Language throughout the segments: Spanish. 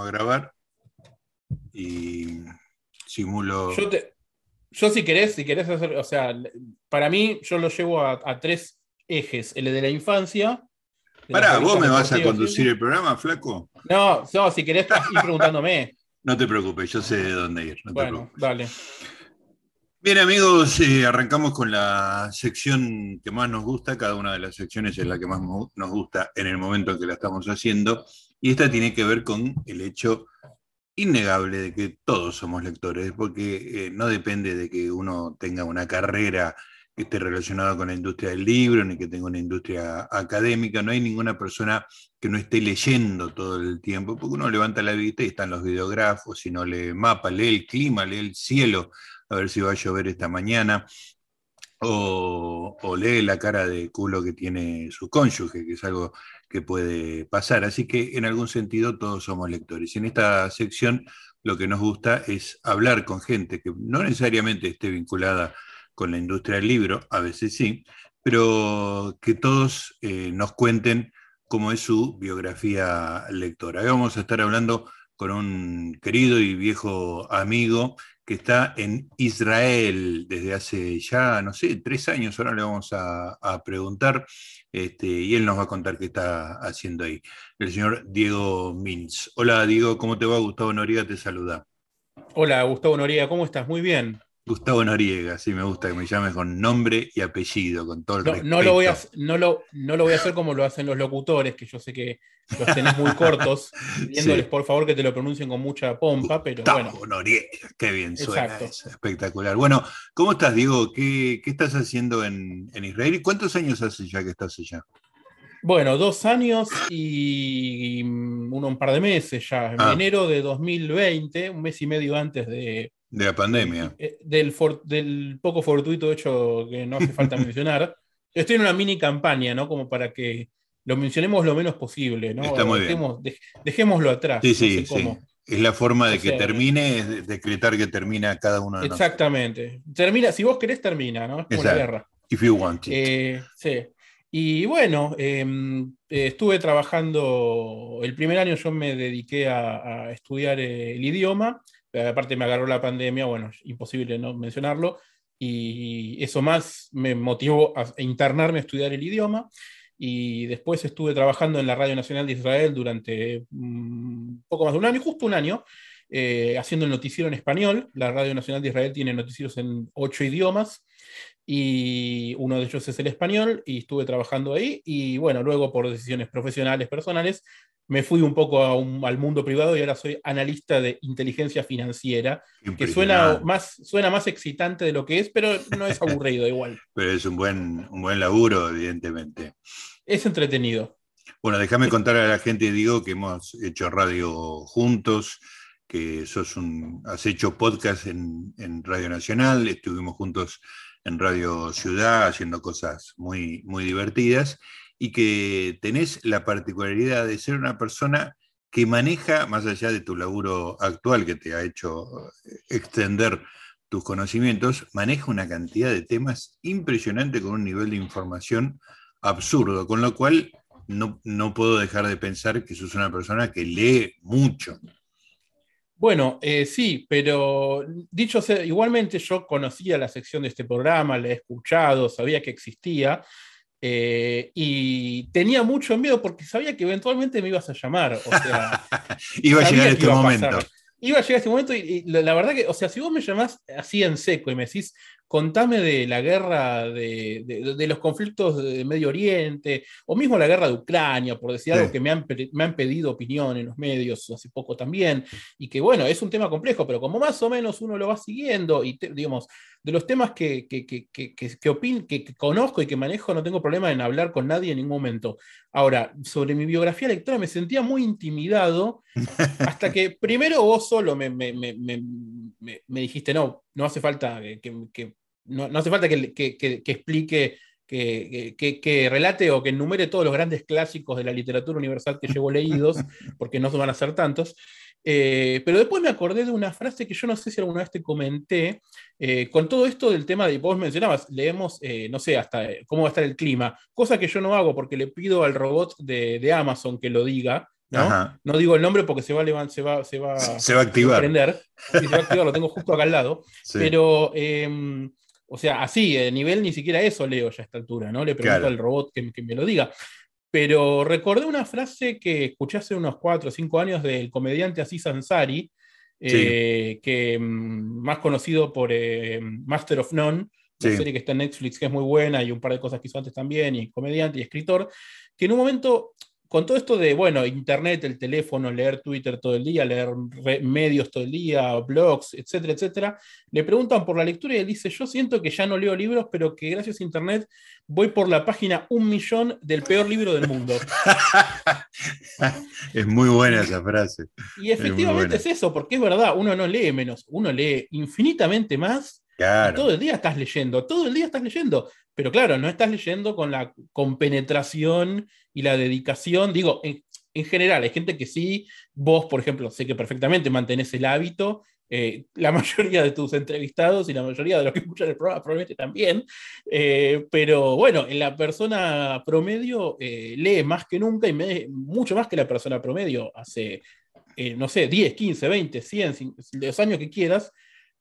a grabar y simulo. Yo, te, yo si querés, si querés hacer, o sea, para mí yo lo llevo a, tres ejes, el de la infancia. Pará, ¿vos me vas a conducir el programa, flaco? No, no, si querés ir preguntándome. no te preocupes, yo sé de dónde ir. bueno, dale. Bien amigos, eh, arrancamos con la sección que más nos gusta, cada una de las secciones es la que más nos gusta en el momento en que la estamos haciendo, y esta tiene que ver con el hecho innegable de que todos somos lectores, porque eh, no depende de que uno tenga una carrera que esté relacionada con la industria del libro, ni que tenga una industria académica, no hay ninguna persona que no esté leyendo todo el tiempo, porque uno levanta la vista y están los videógrafos, si no lee mapa, lee el clima, lee el cielo, a ver si va a llover esta mañana, o, lee la cara de culo que tiene su cónyuge, que es algo que puede pasar. Así que en algún sentido todos somos lectores. Y en esta sección lo que nos gusta es hablar con gente que no necesariamente esté vinculada con la industria del libro, a veces sí, pero que todos eh, nos cuenten cómo es su biografía lectora. Hoy vamos a estar hablando con un querido y viejo amigo que está en Israel desde hace ya, no sé, tres años, ahora le vamos a, preguntar, este, y él nos va a contar qué está haciendo ahí. El señor Diego Mintz. Hola Diego, ¿cómo te va? Gustavo Noriega te saluda. Hola Gustavo Noriega, ¿cómo estás? Muy bien. Gustavo Noriega, sí, me gusta que me llames con nombre y apellido, con todo el no, respeto. lo, voy a, no, lo, no lo voy a hacer como lo hacen los locutores, que yo sé que los tenés muy cortos, pidiéndoles por favor que te lo pronuncien con mucha pompa, pero Gustavo bueno. Noriega, qué bien suena, espectacular. Bueno, ¿cómo estás, Diego? ¿Qué, qué estás haciendo en, en, Israel y cuántos años hace ya que estás allá? Bueno, dos años y uno un par de meses ya, en ah. enero de 2020, un mes y medio antes de de la pandemia. Eh, del, del, poco fortuito hecho que no hace falta mencionar. Estoy en una mini campaña, ¿no? Como para que lo mencionemos lo menos posible, ¿no? Está muy dejémoslo atrás. Sí, sí, sí. Es la forma de que termine, es decretar que termina cada uno de Exactamente. Termina, si vos querés, termina, ¿no? Es como la guerra. If you want it. Eh, sí. Y bueno, em, eh, estuve trabajando, el primer año yo me dediqué a, a estudiar el idioma aparte me agarró la pandemia, bueno, imposible no mencionarlo, y eso más me motivó a internarme a estudiar el idioma, y después estuve trabajando en la Radio Nacional de Israel durante mm, poco más de un año, justo un año, eh, haciendo el noticiero en español. La Radio Nacional de Israel tiene noticieros en ocho idiomas y uno de ellos es el español y estuve trabajando ahí. Y bueno, luego por decisiones profesionales, personales, me fui un poco al mundo privado y ahora soy analista de inteligencia financiera, que suena más, suena más excitante de lo que es, pero no es aburrido igual. Pero es un buen, un buen laburo, evidentemente. Es entretenido. Bueno, déjame contar a la gente, digo, que hemos hecho radio juntos, que sos un, has hecho podcast en, en Radio Nacional, estuvimos juntos en Radio Ciudad haciendo cosas muy, muy divertidas y que tenés la particularidad de ser una persona que maneja, más allá de tu laburo actual que te ha hecho extender tus conocimientos, maneja una cantidad de temas impresionante con un nivel de información absurdo, con lo cual no, no puedo dejar de pensar que sos una persona que lee mucho. Bueno, eh, sí, pero dicho sea, igualmente yo conocía la sección de este programa, la he escuchado, sabía que existía, eh, y tenía mucho miedo porque sabía que eventualmente me ibas a llamar. O sea, iba a llegar este momento. Iba a llegar este momento y, la, verdad que, o sea, si vos me llamás así en seco y me decís, contame de la guerra, de, los conflictos de Medio Oriente, o mismo la guerra de Ucrania, por decir algo que me han, me han, pedido opinión en los medios hace poco también, y que bueno, es un tema complejo, pero como más o menos uno lo va siguiendo, y digamos, de los temas que, que, que, que, que, conozco y que manejo, no tengo problema en hablar con nadie en ningún momento. Ahora, sobre mi biografía lectora me sentía muy intimidado, hasta que primero vos solo me, me, me, me dijiste, no, no hace falta que, no, hace falta que, explique, que, relate o que enumere todos los grandes clásicos de la literatura universal que llevo leídos, porque no van a ser tantos. Eh, pero después me acordé de una frase que yo no sé si alguna vez te comenté, eh, con todo esto del tema de, vos mencionabas, leemos, eh, no sé, hasta cómo va a estar el clima, cosa que yo no hago porque le pido al robot de, de Amazon que lo diga, ¿no? no digo el nombre porque se va a, se va, se va, se va a activar. Prender. se va a activar, lo tengo justo acá al lado. Pero, em, o sea, así, de nivel ni siquiera eso leo ya a esta altura, ¿no? Le pregunto al robot que, que, me lo diga. Pero recordé una frase que escuché hace unos 4 o 5 años del comediante Aziz Ansari, eh, que mm, más conocido por eh, Master of None, una serie que está en Netflix que es muy buena y un par de cosas que hizo antes también, y comediante y escritor, que en un momento con todo esto de, bueno, internet, el teléfono, leer Twitter todo el día, leer medios todo el día, blogs, etcétera, etcétera, le preguntan por la lectura y él dice, yo siento que ya no leo libros, pero que gracias a internet voy por la página un millón del peor libro del mundo. es muy buena esa frase. Y efectivamente es, eso, porque es verdad, uno no lee menos, uno lee infinitamente más. todo el día estás leyendo, todo el día estás leyendo. Pero claro, no estás leyendo con la compenetración y la dedicación. Digo, en, general, hay gente que sí, vos, por ejemplo, sé que perfectamente mantenés el hábito. Eh, la mayoría de tus entrevistados y la mayoría de los que escuchan el programa probablemente también, eh, pero bueno, en la persona promedio eh, lee más que nunca y mucho más que la persona promedio hace, no sé, 10, 15, 20, 100, los años que quieras,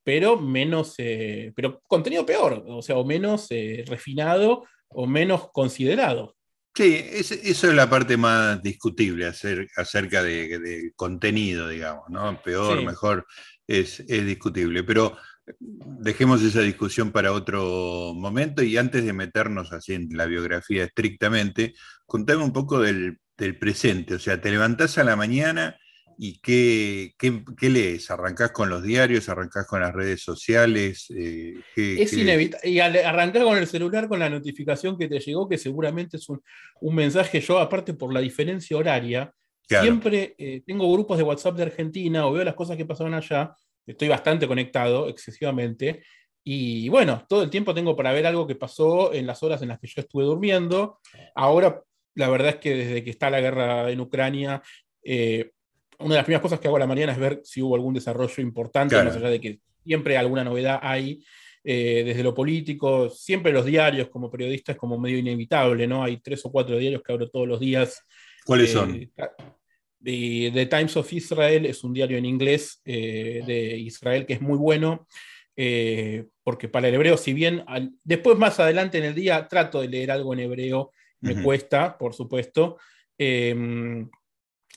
pero menos, eh, pero contenido peor, o sea, o menos eh, refinado o menos considerado. Sí, eso es la parte más discutible acerca del contenido, digamos, ¿no? Peor, mejor, es, es, discutible. Pero dejemos esa discusión para otro momento y antes de meternos así en la biografía estrictamente, contame un poco del, del presente. O sea, te levantás a la mañana ¿Y qué, qué, lees? ¿Arrancás con los diarios? ¿Arrancás con las redes sociales? Eh, es inevitable. Y arrancar con el celular con la notificación que te llegó, que seguramente es un, mensaje. Yo, aparte por la diferencia horaria, siempre eh, tengo grupos de WhatsApp de Argentina o veo las cosas que pasaban allá. Estoy bastante conectado, excesivamente. Y bueno, todo el tiempo tengo para ver algo que pasó en las horas en las que yo estuve durmiendo. Ahora, la verdad es que desde que está la guerra en Ucrania, eh, una de las primeras cosas que hago a la mañana es ver si hubo algún desarrollo importante, más allá de que siempre alguna novedad hay. Eh, desde lo político, siempre los diarios como periodista es como medio inevitable, ¿no? Hay tres o cuatro diarios que abro todos los días. ¿Cuáles son? Eh, The Times of Israel es un diario en inglés eh, de Israel que es muy bueno, porque para el hebreo, si bien después más adelante en el día trato de leer algo en hebreo, me cuesta, por supuesto.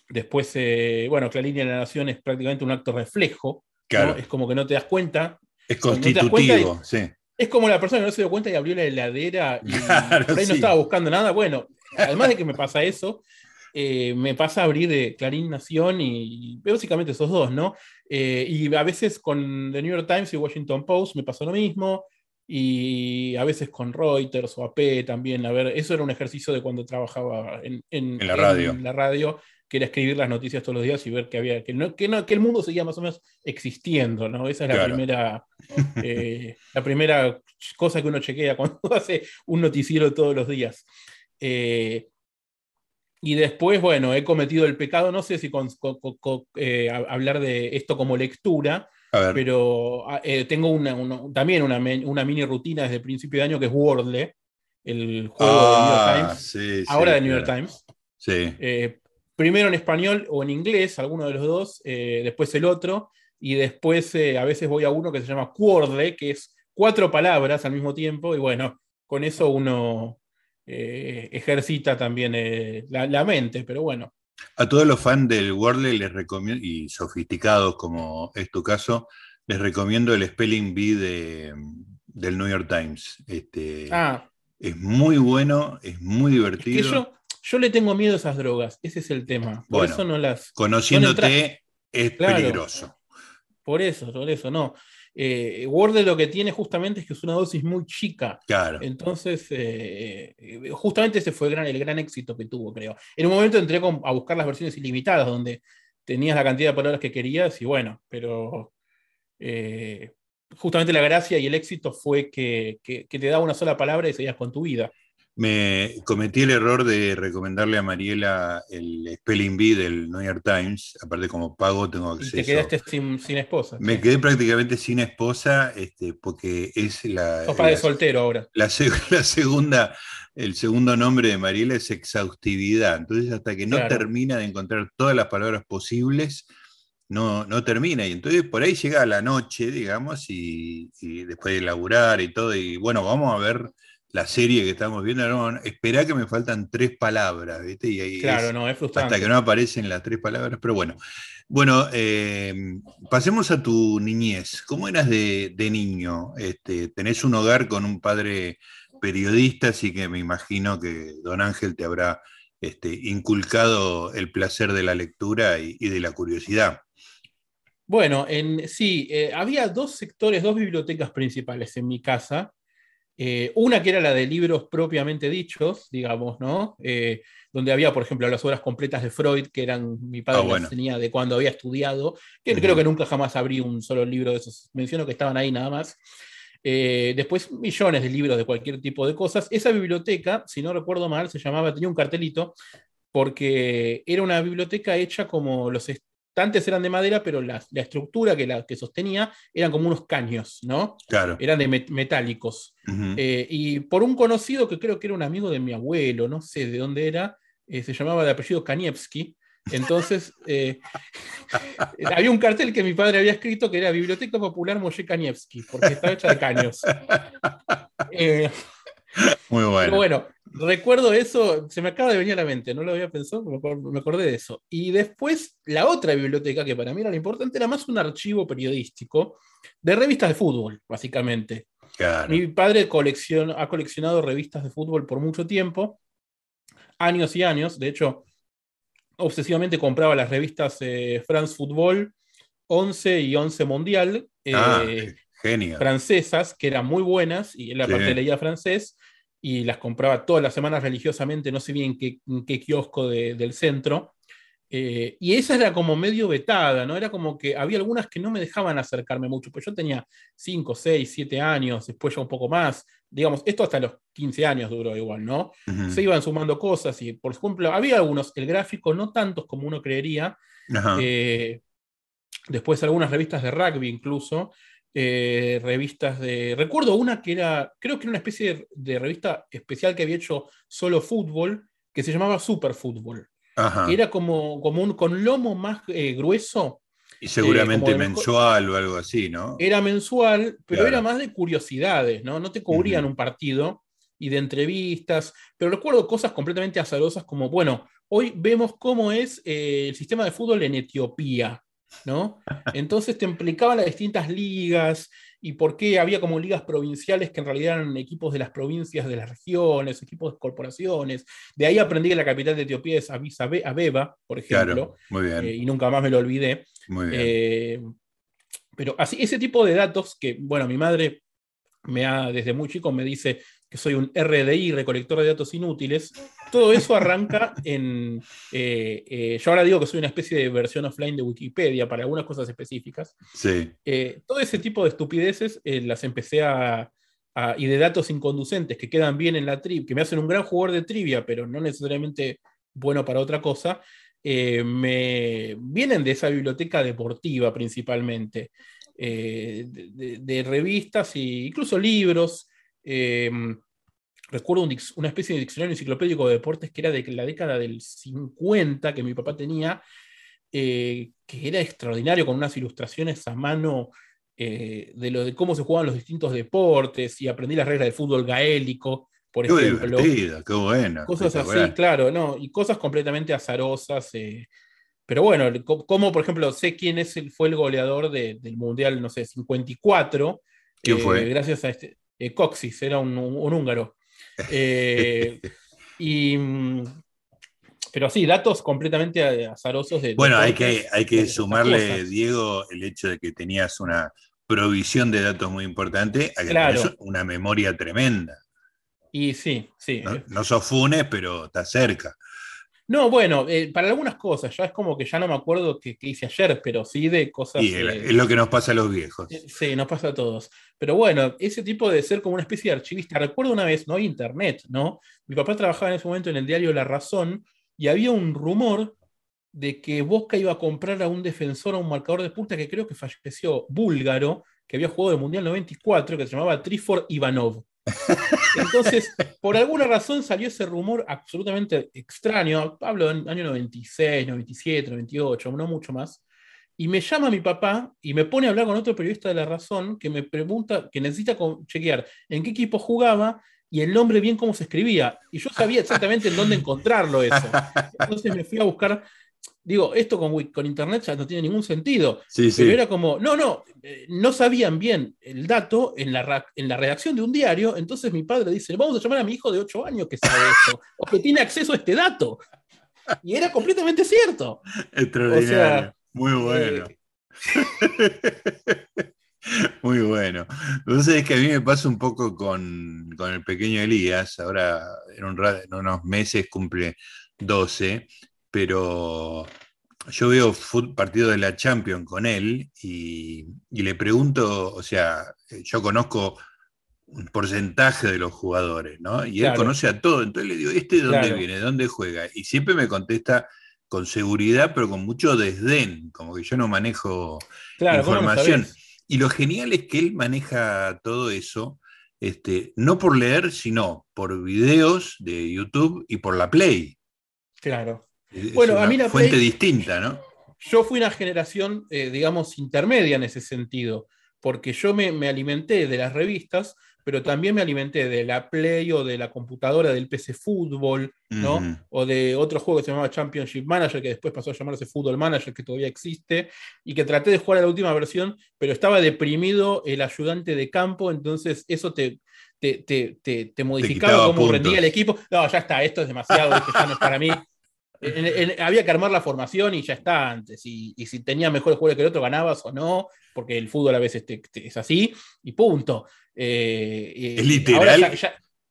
Después, eh, bueno, Clarín y la Nación es prácticamente un acto reflejo. Es como que no te das cuenta. Es constitutivo, sí. Es como la persona que no se dio cuenta y abrió la heladera y por ahí no estaba buscando nada. Bueno, además de que me pasa eso, eh, me pasa abrir eh, Clarín Nación y, básicamente esos dos, ¿no? y a veces con The New York Times y Washington Post me pasó lo mismo. Y a veces con Reuters o AP también. A ver, eso era un ejercicio de cuando trabajaba en, la radio. En la radio que era escribir las noticias todos los días y ver que había que, no, que, no, que el mundo seguía más o menos existiendo, ¿no? Esa es la primera eh, la primera cosa que uno chequea cuando hace un noticiero todos los días. Eh, y después, bueno, he cometido el pecado, no sé si con, eh, hablar de esto como lectura, pero ah, tengo una, también una, una, mini rutina desde el principio de año que es Wordle, el juego de New York ah, Times, ahora de New York Times. Sí primero en español o en inglés, alguno de los dos, eh, después el otro, y después eh, a veces voy a uno que se llama Quordle, que es cuatro palabras al mismo tiempo, y bueno, con eso uno eh, ejercita también la, mente, pero bueno. A todos los fans del Wordle les recomiendo, y sofisticados como es tu caso, les recomiendo el Spelling Bee de, del New York Times. Este, ah. Es muy bueno, es muy divertido. Yo le tengo miedo a esas drogas, ese es el tema. Por eso no las. Conociéndote es peligroso. Por eso, por eso, no. Eh, Word lo que tiene justamente es que es una dosis muy chica. Claro. Entonces, eh, eh, justamente ese fue el gran, el gran éxito que tuvo, creo. En un momento entré a buscar las versiones ilimitadas, donde tenías la cantidad de palabras que querías y bueno, pero eh, justamente la gracia y el éxito fue que, que, te daba una sola palabra y seguías con tu vida. Me cometí el error de recomendarle a Mariela el Spelling Bee del New York Times. Aparte, como pago, tengo acceso. Y te quedaste sin, esposa. Me quedé prácticamente sin esposa, este, porque es la. Sos de soltero ahora. La, la, segunda el segundo nombre de Mariela es exhaustividad. Entonces, hasta que no termina de encontrar todas las palabras posibles, no, no termina. Y entonces por ahí llega la noche, digamos, y, después de laburar y todo, y bueno, vamos a ver la serie que estamos viendo, no, espera que me faltan tres palabras, ¿viste? Y ahí claro, no, es frustrante. Hasta que no aparecen las tres palabras, pero bueno. Bueno, eh, pasemos a tu niñez. ¿Cómo eras de, niño? Este, tenés un hogar con un padre periodista, así que me imagino que don Ángel te habrá este, inculcado el placer de la lectura y de la curiosidad. Bueno, en, sí, eh, había dos sectores, dos bibliotecas principales en mi casa. Eh, una que era la de libros propiamente dichos, digamos, ¿no? Eh, donde había, por ejemplo, las obras completas de Freud, que eran mi padre ah, las tenía de cuando había estudiado, que creo que nunca jamás abrí un solo libro de esos. Menciono que estaban ahí nada más. después, millones de libros de cualquier tipo de cosas. Esa biblioteca, si no recuerdo mal, se llamaba, tenía un cartelito, porque era una biblioteca hecha como los, antes eran de madera, pero la, estructura que, la, que sostenía eran como unos caños, ¿no? Claro. Eran de metálicos. Eh, y por un conocido que creo que era un amigo de mi abuelo, no sé de dónde era, eh, se llamaba de apellido Kanievski. Entonces, eh, había un cartel que mi padre había escrito que era Biblioteca Popular Moshe Kanievski, porque estaba hecha de caños. Muy bueno. bueno, recuerdo eso, se me acaba de venir a la mente, no lo había pensado, me acordé de eso. Y después, la otra biblioteca, que para mí era lo importante, era más un archivo periodístico de revistas de fútbol, básicamente. Mi padre ha coleccionado revistas de fútbol por mucho tiempo, años y años. De hecho, obsesivamente compraba las revistas eh, France Football 11 y 11 Mundial. Ah, eh, francesas, que eran muy buenas, y él aparte leía francés, y las compraba todas las semanas religiosamente, no sé bien qué, qué kiosco del centro. Eh, y esa era como medio vetada, ¿no? Era como que había algunas que no me dejaban acercarme mucho, pues yo tenía 5, 6, 7 años, después ya un poco más, digamos, esto hasta los 15 años duró igual, ¿no? Se iban sumando cosas y, por ejemplo, había algunos, el gráfico no tantos como uno creería, eh, después algunas revistas de rugby incluso, eh, revistas de... Recuerdo una que era, creo que era una especie de, revista especial que había hecho solo fútbol, que se llamaba Super Fútbol. Era como, como un, con lomo más eh, grueso. Y seguramente mensual o algo así, ¿no? Era mensual, pero era más de curiosidades, ¿no? No te cubrían un partido y de entrevistas, pero recuerdo cosas completamente azarosas como, bueno, hoy vemos cómo es eh, el sistema de fútbol en Etiopía. ¿No? Entonces te implicaba las distintas ligas y por qué había como ligas provinciales que en realidad eran equipos de las provincias, de las regiones, equipos de corporaciones. De ahí aprendí que la capital de Etiopía es Addis Abeba, por ejemplo. Eh, y nunca más me lo olvidé. Eh, pero así, ese tipo de datos que, bueno, mi madre me ha, desde muy chico me dice, que soy un RDI, recolector de datos inútiles, todo eso arranca en... Eh, eh, yo ahora digo que soy una especie de versión offline de Wikipedia para algunas cosas específicas. Sí. Eh, todo ese tipo de estupideces las empecé a, y de datos inconducentes que quedan bien en la trivia, que me hacen un gran jugador de trivia, pero no necesariamente bueno para otra cosa, me vienen de esa biblioteca deportiva principalmente, de, revistas e incluso libros. Recuerdo una especie de diccionario enciclopédico de deportes que era de la década del 50 que mi papá tenía, eh, que era extraordinario, con unas ilustraciones a mano eh, de, lo, de cómo se jugaban los distintos deportes y aprendí las reglas del fútbol gaélico, por qué ejemplo. qué. Cosas así, claro, ¿no? Y cosas completamente azarosas. Eh, pero bueno, como por ejemplo, sé quién es el, fue el goleador del Mundial, no sé, 54. ¿Quién fue? Gracias a este. Coxis, era un húngaro. Eh, y, pero sí, datos completamente azarosos. De, bueno, hay que, hay que sumarle, Diego, el hecho de que tenías una provisión de datos muy importante, a que una memoria tremenda. Y sí, sí. No, no sos funes, pero está cerca. No, bueno, eh, para algunas cosas, ya es como que ya no me acuerdo qué, hice ayer, pero sí de cosas. Sí, es lo que nos pasa a los viejos. Eh, sí, nos pasa a todos. Pero bueno, ese tipo de ser como una especie de archivista. Recuerdo una vez, no hay internet, ¿no? Mi papá trabajaba en ese momento en el diario La Razón y había un rumor de que Bosca iba a comprar a un defensor, a un marcador de punta que creo que falleció, búlgaro, que había jugado el Mundial 94, que se llamaba Trifor Ivanov. Entonces, por alguna razón salió ese rumor absolutamente extraño, hablo del año 96, 97, 98, no mucho más, y me llama mi papá y me pone a hablar con otro periodista de La Razón que me pregunta, que necesita chequear en qué equipo jugaba y el nombre bien cómo se escribía. Y yo sabía exactamente en dónde encontrarlo eso. Entonces me fui a buscar digo, esto con, con, internet ya no tiene ningún sentido. Sí, pero era como, no, no, eh, no sabían bien el dato en la, en la redacción de un diario, entonces mi padre dice, vamos a llamar a mi hijo de 8 años que sabe eso, o que tiene acceso a este dato. Y era completamente cierto. Extraordinario. Muy bueno. Eh, Muy bueno. Entonces es que a mí me pasa un poco con, con el pequeño Elías, ahora en, un, en unos meses cumple 12, pero yo veo partido de la Champions con él y, le pregunto, o sea, yo conozco un porcentaje de los jugadores, ¿no? Y él conoce a todo, entonces le digo, ¿este de dónde viene? ¿De dónde juega? Y siempre me contesta con seguridad, pero con mucho desdén, como que yo no manejo información. Y lo genial es que él maneja todo eso, este, no por leer, sino por videos de YouTube y por la Play. Claro bueno, a mí la fuente distinta, ¿no? Yo fui una generación, eh, digamos, intermedia en ese sentido, porque yo me, alimenté de las revistas, pero también me alimenté de la Play o de la computadora del PC Fútbol, ¿no? O de otro juego que se llamaba Championship Manager, que después pasó a llamarse Football Manager, que todavía existe, y que traté de jugar a la última versión, pero estaba deprimido el ayudante de campo, entonces eso te, te, modificaba cómo rendía el equipo. No, ya está, esto es demasiado, esto ya no es para mí había que armar la formación y ya está antes. Y, si tenía mejores jugadores que el otro, ganabas o no, porque el fútbol a veces es así, y punto. Eh, es literal.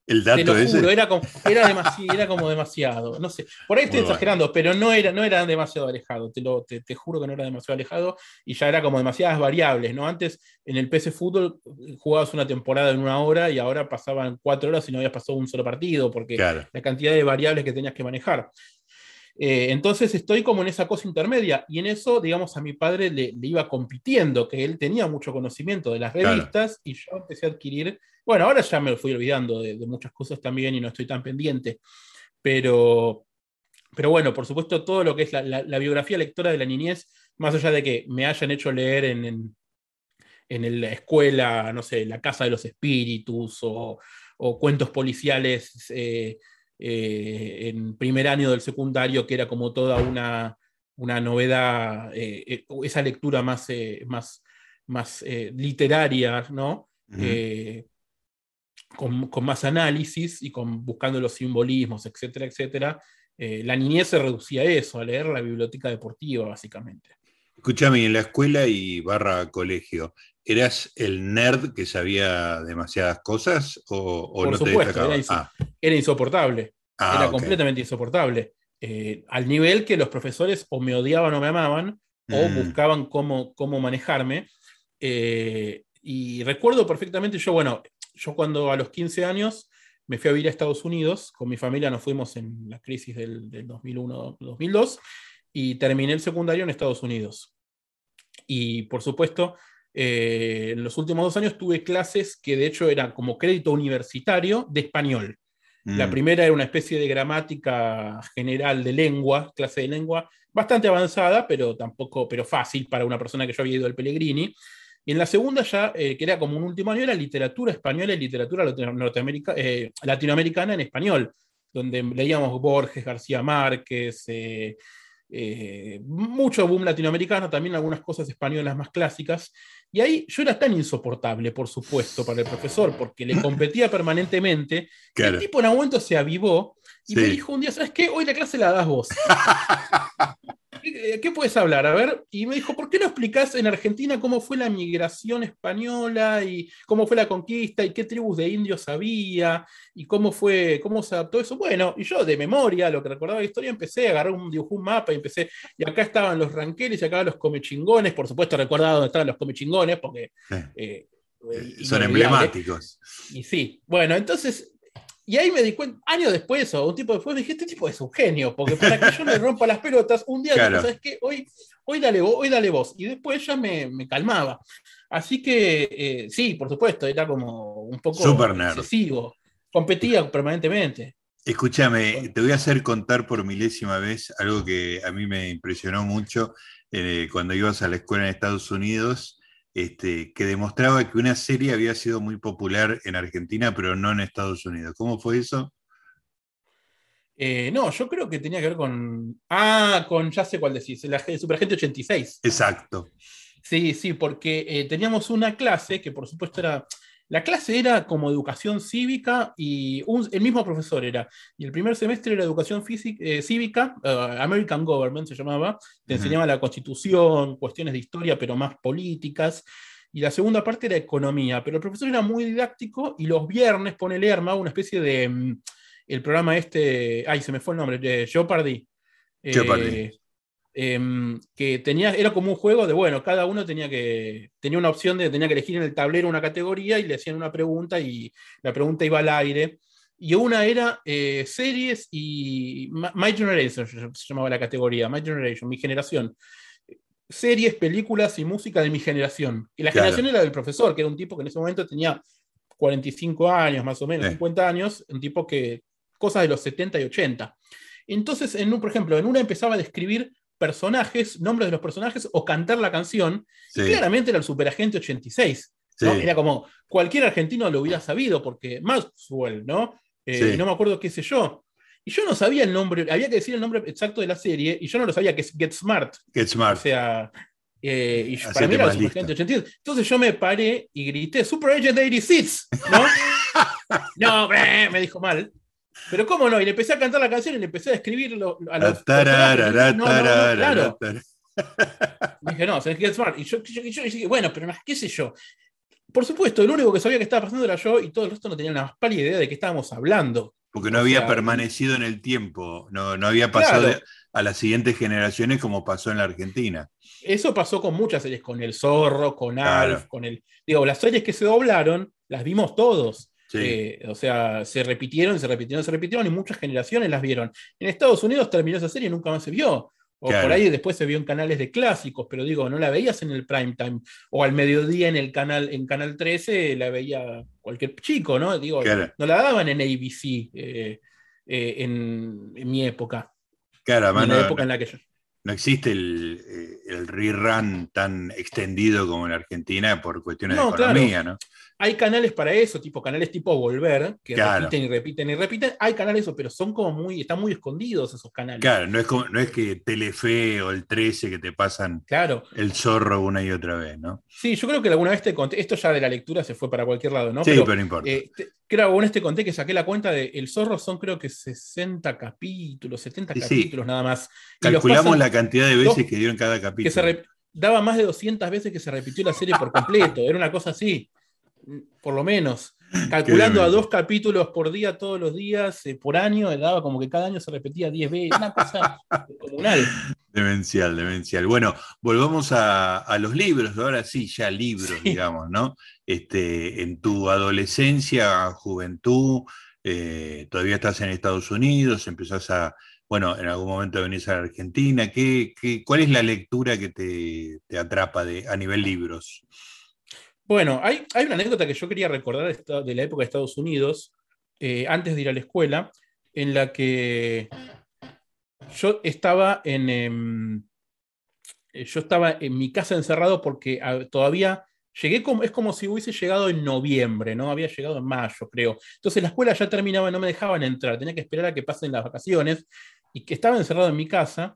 el dato era, como, era, como demasiado. No sé, por ahí estoy exagerando, pero no era, no era demasiado alejado. Te, lo, te, juro que no era demasiado alejado y ya era como demasiadas variables. ¿no? Antes en el PC Fútbol jugabas una temporada en una hora y ahora pasaban cuatro horas y no habías pasado un solo partido, porque la cantidad de variables que tenías que manejar. Eh, entonces estoy como en esa cosa intermedia y en eso, digamos, a mi padre le, iba compitiendo, que él tenía mucho conocimiento de las revistas y yo empecé a adquirir, bueno, ahora ya me fui olvidando de, muchas cosas también y no estoy tan pendiente, pero, pero bueno, por supuesto todo lo que es la, biografía lectora de la niñez, más allá de que me hayan hecho leer en, en, la escuela, no sé, La Casa de los Espíritus o, cuentos policiales. Eh, eh, en primer año del secundario, que era como toda una, una novedad, eh, eh, esa lectura más, más, más literaria, ¿no? Con, con, más análisis y con, buscando los simbolismos, etcétera, etcétera. la niñez se reducía a eso, a leer la biblioteca deportiva, básicamente. Escúchame, en la escuela y barra colegio, ¿eras el nerd que sabía demasiadas cosas o, no te destacaba? Era, ah. era insoportable. Ah, era completamente insoportable. Eh, al nivel que los profesores o me odiaban o me amaban, o mm. buscaban cómo, cómo manejarme. Eh, y recuerdo perfectamente, yo, bueno, yo cuando a los 15 años me fui a vivir a Estados Unidos, con mi familia nos fuimos en la crisis del, del 2001-2002 y terminé el secundario en Estados Unidos. Y por supuesto, eh, en los últimos dos años tuve clases que de hecho eran como crédito universitario de español. La mm. primera era una especie de gramática general de lengua, clase de lengua, bastante avanzada, pero tampoco, pero fácil para una persona que yo había ido al Pellegrini. Y en la segunda ya, eh, que era como un último año, era literatura española y literatura eh, latinoamericana en español, donde leíamos Borges, García Márquez, eh, mucho boom latinoamericano, también algunas cosas españolas más clásicas. Y ahí yo era tan insoportable, por supuesto, para el profesor, porque le competía permanentemente. el tipo en un momento se avivó y me dijo un día, ¿sabes qué? Hoy la clase la das vos. ¿Qué, puedes hablar? A ver, y me dijo, ¿por qué no explicás en Argentina cómo fue la migración española y cómo fue la conquista y qué tribus de indios había y cómo fue, cómo se adaptó eso? Bueno, y yo de memoria, lo que recordaba la historia, empecé a agarrar un dibujo, un mapa y empecé, y acá estaban los ranqueles y acá los comechingones, por supuesto recordaba dónde estaban los comechingones, porque... Eh, son emblemáticos. Y sí, bueno, entonces y ahí me di cuenta, años después o un tiempo después, dije, este tipo es un genio, porque para que yo me rompa las pelotas, un día, ¿sabes qué? Hoy, hoy, dale, hoy dale vos. Y después ya me, me calmaba. Así que eh, sí, por supuesto, era como un poco Super nerd. excesivo. Competía permanentemente. Escúchame, te voy a hacer contar por milésima vez algo que a mí me impresionó mucho eh, cuando ibas a la escuela en Estados Unidos, este, que demostraba que una serie había sido muy popular en Argentina, pero no en Estados Unidos. ¿Cómo fue eso? Eh, no, yo creo que tenía que ver con. Ah, con ya sé cuál decís, la Superagente 86. Exacto. Sí, sí, porque eh, teníamos una clase que por supuesto era. La clase era como educación cívica y el mismo profesor era. Y el primer semestre era educación eh, cívica, American Government se llamaba, te enseñaba la constitución, cuestiones de historia, pero más políticas. Y la segunda parte era economía, pero el profesor era muy didáctico y los viernes, pone Lerma, una especie de mm, el programa este, ay, se me fue el nombre, de Jeopardy. Jeopardy. Eh, em, que tenía, era como un juego de, bueno, cada uno tenía que, tenía una opción de, tenía que elegir en el tablero una categoría y le hacían una pregunta y la pregunta iba al aire. Y una era eh, series y My Generation, se llamaba la categoría, My Generation, mi generación. Series, películas y música de mi generación. Y la generación era del profesor, que era un tipo que en ese momento tenía 45 años, más o menos, 50 años, un tipo que cosas de los 70 y 80. Entonces, en un, por ejemplo, en una empezaba a describir personajes, nombres de los personajes o cantar la canción, claramente era el Superagente 86. Era como cualquier argentino lo hubiera sabido, porque Maxwell, ¿no? Eh, no me acuerdo qué sé yo. Y yo no sabía el nombre, había que decir el nombre exacto de la serie, y yo no lo sabía, que es Get Smart. Get Smart. O sea, eh, y para mí era el Superagente 86. Entonces yo me paré y grité, Super Agent 86, ¿no? no, me dijo mal. Pero cómo no, y le empecé a cantar la canción y le empecé a escribirlo a los. claro. dije, no, se Get Smart. Y yo, dije, bueno, pero más, qué sé yo. Por supuesto, el único que sabía que estaba pasando era yo y todo el resto no tenía la más pálida idea de qué estábamos hablando. Porque no había permanecido en el tiempo, no, no había pasado a las siguientes generaciones como pasó en la Argentina. Eso pasó con muchas series, con El Zorro, con Alf, con el. Digo, las series que se doblaron, las vimos todos. Eh, o sea, se repitieron, se repitieron, se repitieron y muchas generaciones las vieron. En Estados Unidos terminó esa serie y nunca más se vio. O por ahí después se vio en canales de clásicos, pero digo, no la veías en el prime time. O al mediodía en el canal, en Canal 13 la veía cualquier chico, ¿no? Digo, no la daban en ABC eh, eh, en, mi época. Claro, en la época en la que yo. No existe el, el, rerun tan extendido como en Argentina por cuestiones de economía, ¿no? Hay canales para eso, tipo canales tipo Volver, que repiten y repiten y repiten. Hay canales, pero son como muy, están muy escondidos esos canales. Claro, no es, como, no es que Telefe o el 13 que te pasan claro. el zorro una y otra vez, ¿no? Sí, yo creo que alguna vez te conté, esto ya de la lectura se fue para cualquier lado, ¿no? Sí, pero, no importa. Eh, creo que alguna vez te conté que saqué la cuenta de El Zorro son creo que 60 capítulos, 70 capítulos nada más. Calculamos la cantidad de veces que dieron cada capítulo. Que se daba más de 200 veces que se repitió la serie por completo, era una cosa así por lo menos. Calculando a dos capítulos por día todos los días, eh, por año, daba como que cada año se repetía 10 veces, una cosa comunal. Demencial, demencial. Bueno, volvamos a, los libros, ahora sí, ya libros, digamos, ¿no? Este, en tu adolescencia, juventud, eh, todavía estás en Estados Unidos, empezás a, bueno, en algún momento venís a la Argentina, ¿qué, cuál es la lectura que te, atrapa de, a nivel libros? Bueno, hay, una anécdota que yo quería recordar de la época de Estados Unidos, eh, antes de ir a la escuela, en la que yo estaba en, em, eh, yo estaba en mi casa encerrado porque ah, todavía llegué como, es como si hubiese llegado en noviembre, ¿no? Había llegado en mayo, creo. Entonces la escuela ya terminaba, no me dejaban entrar, tenía que esperar a que pasen las vacaciones y que estaba encerrado en mi casa.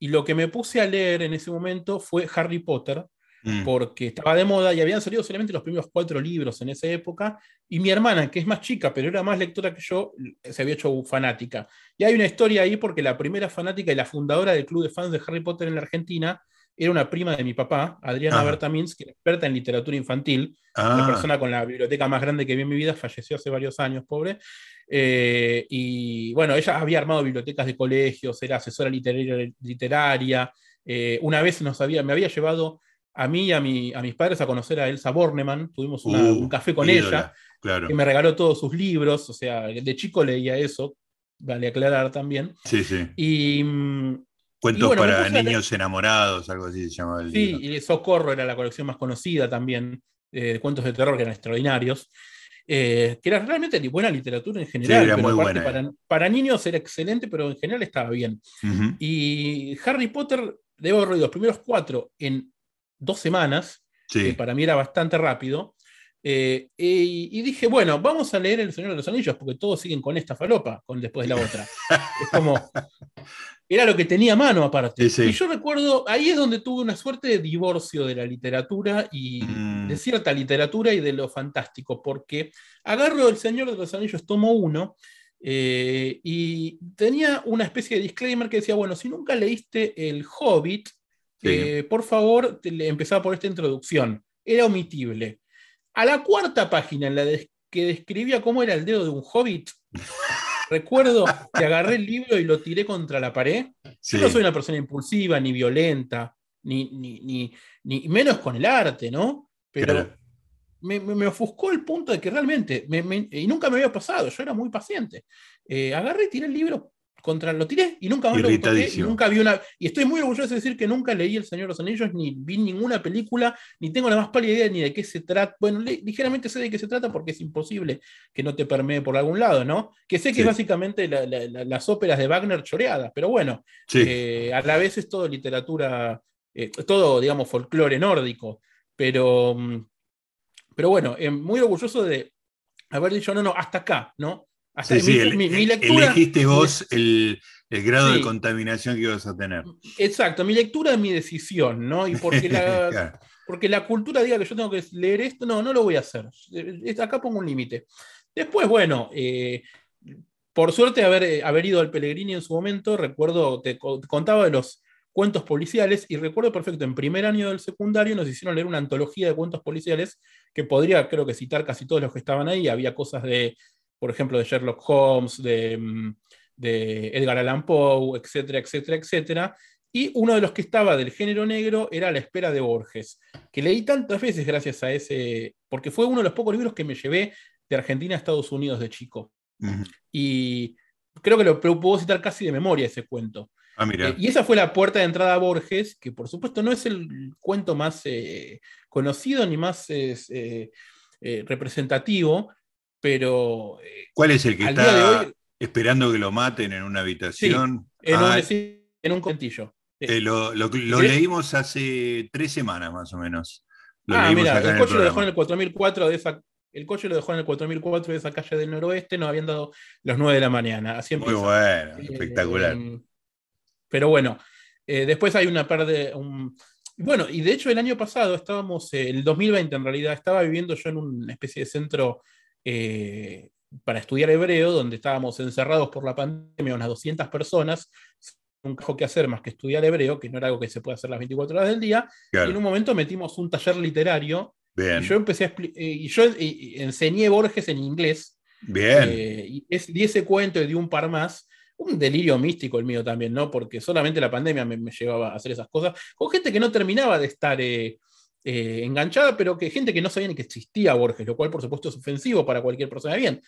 Y lo que me puse a leer en ese momento fue Harry Potter, Mm. porque estaba de moda y habían salido solamente los primeros cuatro libros en esa época, y mi hermana, que es más chica, pero era más lectora que yo, se había hecho fanática. Y hay una historia ahí porque la primera fanática y la fundadora del club de fans de Harry Potter en la Argentina era una prima de mi papá, Adriana Bertamins, que era experta en literatura infantil, una ah. persona con la biblioteca más grande que vi en mi vida, falleció hace varios años, pobre. Eh, y bueno, ella había armado bibliotecas de colegios, era asesora literaria. literaria eh, una vez nos había, me había llevado a mí y a, mi, a mis padres a conocer a Elsa Bornemann. Tuvimos uh, un café con ella, claro. que me regaló todos sus libros. O sea, de chico leía eso, vale aclarar también. Sí, sí. Y, mm, Cuentos para niños enamorados, algo así se llamaba el Sí, y Socorro era la colección más conocida también, eh, cuentos de terror que eran extraordinarios. Eh, que era realmente buena literatura en general. era muy buena. Para, niños era excelente, pero en general estaba bien. Y Harry Potter, debo haber los primeros cuatro en dos semanas, que para mí era bastante rápido. Eh, y, dije, bueno, vamos a leer El Señor de los Anillos, porque todos siguen con esta falopa, con después de la otra. es como, era lo que tenía a mano aparte. Y yo recuerdo, ahí es donde tuve una suerte de divorcio de la literatura y de mm. cierta literatura y de lo fantástico, porque agarro El Señor de los Anillos, tomo uno, eh, y tenía una especie de disclaimer que decía, bueno, si nunca leíste El Hobbit, eh, por favor, empezaba por esta introducción. Era omitible. A la cuarta página, en la que describía cómo era el dedo de un hobbit, Recuerdo que agarré el libro y lo tiré contra la pared. Yo no soy una persona impulsiva, ni violenta, ni, ni, menos con el arte, ¿no? Pero me, ofuscó el punto de que realmente, y nunca me había pasado, yo era muy paciente. Eh, agarré y tiré el libro contra lo tiré y nunca más lo toqué, y nunca vi una y estoy muy orgulloso de decir que nunca leí El Señor de los Anillos ni vi ninguna película ni tengo la más pálida idea ni de qué se trata bueno ligeramente sé de qué se trata porque es imposible que no te permee por algún lado no que sé que es básicamente las óperas de Wagner choreadas pero bueno eh, a la vez es todo literatura eh, todo digamos folclore nórdico pero mm, pero bueno eh, muy orgulloso de haber dicho no no hasta acá no sí, elegiste vos el, grado de contaminación que ibas a tener. Exacto, mi lectura es mi decisión, ¿no? Y porque la, porque la cultura diga que yo tengo que leer esto, no, no lo voy a hacer. Acá pongo un límite. Después, bueno, eh, por suerte haber, haber ido al Pellegrini en su momento, recuerdo, te contaba de los cuentos policiales y recuerdo perfecto, en primer año del secundario nos hicieron leer una antología de cuentos policiales que podría, creo que citar casi todos los que estaban ahí, había cosas de por ejemplo, de Sherlock Holmes, mm, de, Edgar Allan Poe, etcétera, etcétera, etcétera. Y uno de los que estaba del género negro era La espera de Borges, que leí tantas veces gracias a ese, porque fue uno de los pocos libros que me llevé de Argentina a Estados Unidos de chico. Y creo que lo puedo citar casi de memoria ese cuento. Ah, eh, y esa fue la puerta de entrada a Borges, que por supuesto no es el cuento más eh, conocido ni más eh, representativo, pero... Eh, ¿Cuál es el que está esperando que lo maten en una habitación? en, un, ah, en, un contillo. Eh, lo, leímos hace tres semanas más o menos. ah, mira, el coche lo dejó en el 4004 de esa el coche lo dejó en el 4004 de esa calle del noroeste, nos habían dado las 9 de la mañana. Así Muy bueno, eh, espectacular. pero bueno, después hay una par de. bueno, y de hecho el año pasado estábamos, el 2020 en realidad, estaba viviendo yo en una especie de centro eh, para estudiar hebreo, donde estábamos encerrados por la pandemia, unas 200 personas, un cajo que hacer más que estudiar hebreo, que no era algo que se puede hacer las 24 horas del día, y en un momento metimos un taller literario, y yo empecé a eh, y yo enseñé Borges en inglés, Bien. Eh, y, ese cuento y di un par más, un delirio místico el mío también, ¿no? Porque solamente la pandemia me, llevaba a hacer esas cosas, con gente que no terminaba de estar eh, enganchada, pero que gente que no sabía ni que existía Borges, lo cual por supuesto es ofensivo para cualquier persona de bien.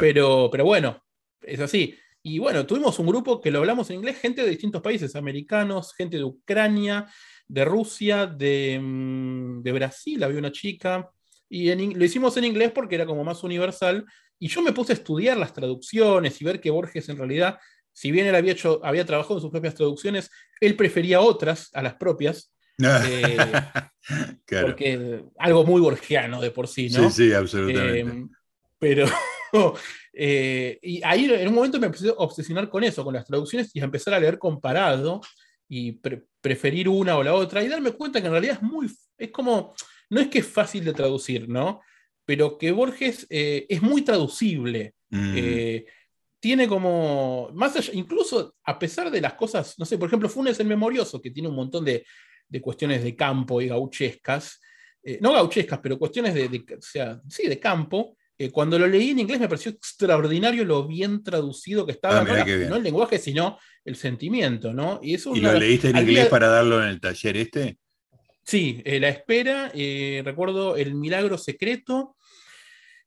Pero, pero bueno, es así. Y bueno, tuvimos un grupo que lo hablamos en inglés, gente de distintos países, americanos, gente de Ucrania, de Rusia, de, mm, Brasil, había una chica, y lo hicimos en inglés porque era como más universal, y yo me puse a estudiar las traducciones y ver que Borges en realidad, si bien él había, hecho, había trabajado en sus propias traducciones, él prefería otras a las propias, eh, porque algo muy borgiano de por sí, ¿no? Sí, sí, absolutamente. Eh, pero, eh, y ahí en un momento me empecé a obsesionar con eso, con las traducciones y a empezar a leer comparado y preferir una o la otra y darme cuenta que en realidad es muy, es como, no es que es fácil de traducir, ¿no? Pero que Borges es muy traducible. Mm. tiene como, más allá, incluso a pesar de las cosas, no sé, por ejemplo, Funes el Memorioso, que tiene un montón de, de cuestiones de campo y gauchescas, eh, no gauchescas, pero cuestiones de, sea, sí, de campo. Eh, cuando lo leí en inglés me pareció extraordinario lo bien traducido que estaba, ah, no, el lenguaje, sino el sentimiento, ¿no? Y, eso lo leíste en inglés para darlo en el taller este? Sí, eh, La Espera, recuerdo El Milagro Secreto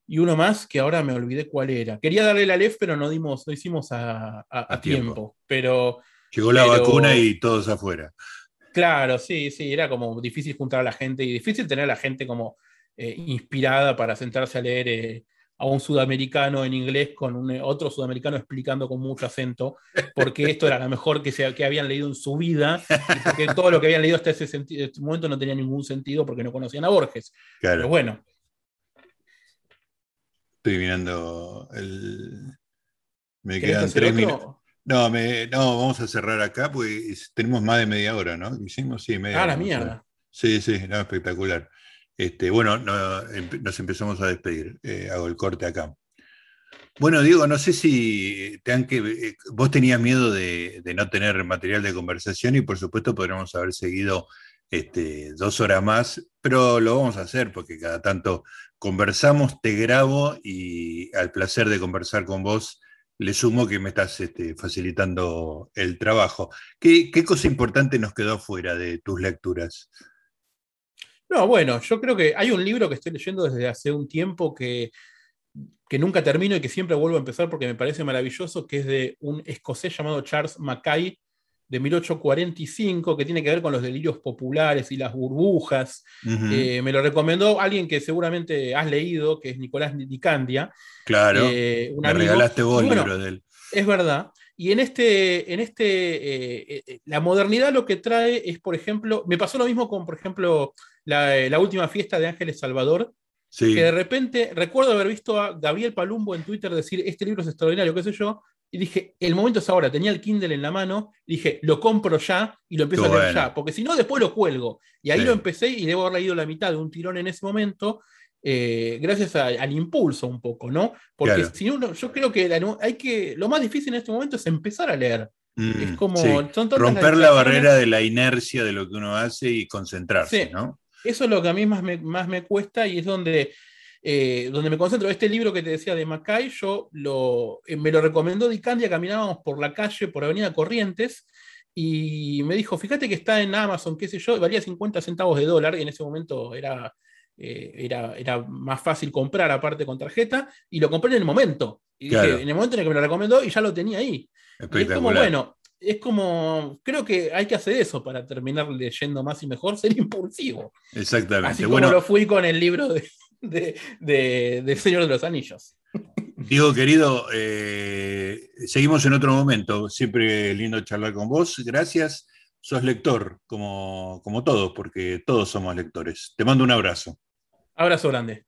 y uno más que ahora me olvidé cuál era. Quería darle la LEF, pero no dimos, no hicimos a, tiempo. Pero Llegó la vacuna y todos afuera. Claro, sí, sí, era como difícil juntar a la gente y difícil tener a la gente como eh, inspirada para sentarse a leer eh, a un sudamericano en inglés con un, otro sudamericano explicando con mucho acento porque esto era lo mejor que, se, que habían leído en su vida y porque todo lo que habían leído hasta ese, este momento no tenía ningún sentido porque no conocían a Borges. Pero bueno. Estoy mirando el... Me quedan tres minutos. No, no, vamos a cerrar acá porque tenemos más de media hora, ¿no? Hicimos, sí, media Ah, la mierda. Sí, sí, no, espectacular. Este, bueno, nos empezamos a despedir. Eh, hago el corte acá. Bueno, Diego, no sé si te han que, eh, vos tenías miedo de, no tener material de conversación y por supuesto podríamos haber seguido este, dos horas más, pero lo vamos a hacer porque cada tanto conversamos, te grabo y al placer de conversar con vos le sumo que me estás este, facilitando el trabajo. ¿Qué, cosa importante nos quedó fuera de tus lecturas? No, bueno, yo creo que hay un libro que estoy leyendo desde hace un tiempo que, que nunca termino y que siempre vuelvo a empezar porque me parece maravilloso, que es de un escocés llamado Charles Mackay, de 1845 que tiene que ver con los delirios populares y las burbujas. Eh, me lo recomendó alguien que seguramente has leído, que es Nicolás Nicandia. Claro, eh, me regalaste vos el libro de él. Es verdad. Y en este, en este eh, la modernidad lo que trae es, por ejemplo, me pasó lo mismo con, por ejemplo, la, última fiesta de Ángeles Salvador, que de repente recuerdo haber visto a Gabriel Palumbo en Twitter decir, este libro es extraordinario, qué sé yo, y dije, el momento es ahora, tenía el Kindle en la mano, dije, lo compro ya y lo empiezo a leer ya, porque si no, después lo cuelgo. Y ahí lo empecé y debo haber leído la mitad de un tirón en ese momento, eh, gracias al impulso un poco, ¿no? Porque si uno, yo creo que, hay que lo más difícil en este momento es empezar a leer. Mm, es como romper la barrera de la inercia de lo que uno hace y concentrarse, ¿no? Eso es lo que a mí más me, más me cuesta y es donde eh, donde me concentro. Este libro que te decía de Macay, yo lo, eh, me lo recomendó Dicandia, caminábamos por la calle, por Avenida Corrientes, y me dijo, fíjate que está en Amazon, qué sé yo, valía 50 centavos de dólar, y en ese momento era, eh, era, era, más fácil comprar aparte con tarjeta, y lo compré en el momento. Y en el momento en el que me lo recomendó, y ya lo tenía ahí. es como, bueno, es como, creo que hay que hacer eso para terminar leyendo más y mejor, ser impulsivo. Exactamente. Así como lo fui con el libro de, de, Señor de los Anillos. Diego, querido, eh, seguimos en otro momento. Siempre lindo charlar con vos. Gracias. Sos lector, como, como todos, porque todos somos lectores. Te mando un abrazo. Abrazo grande.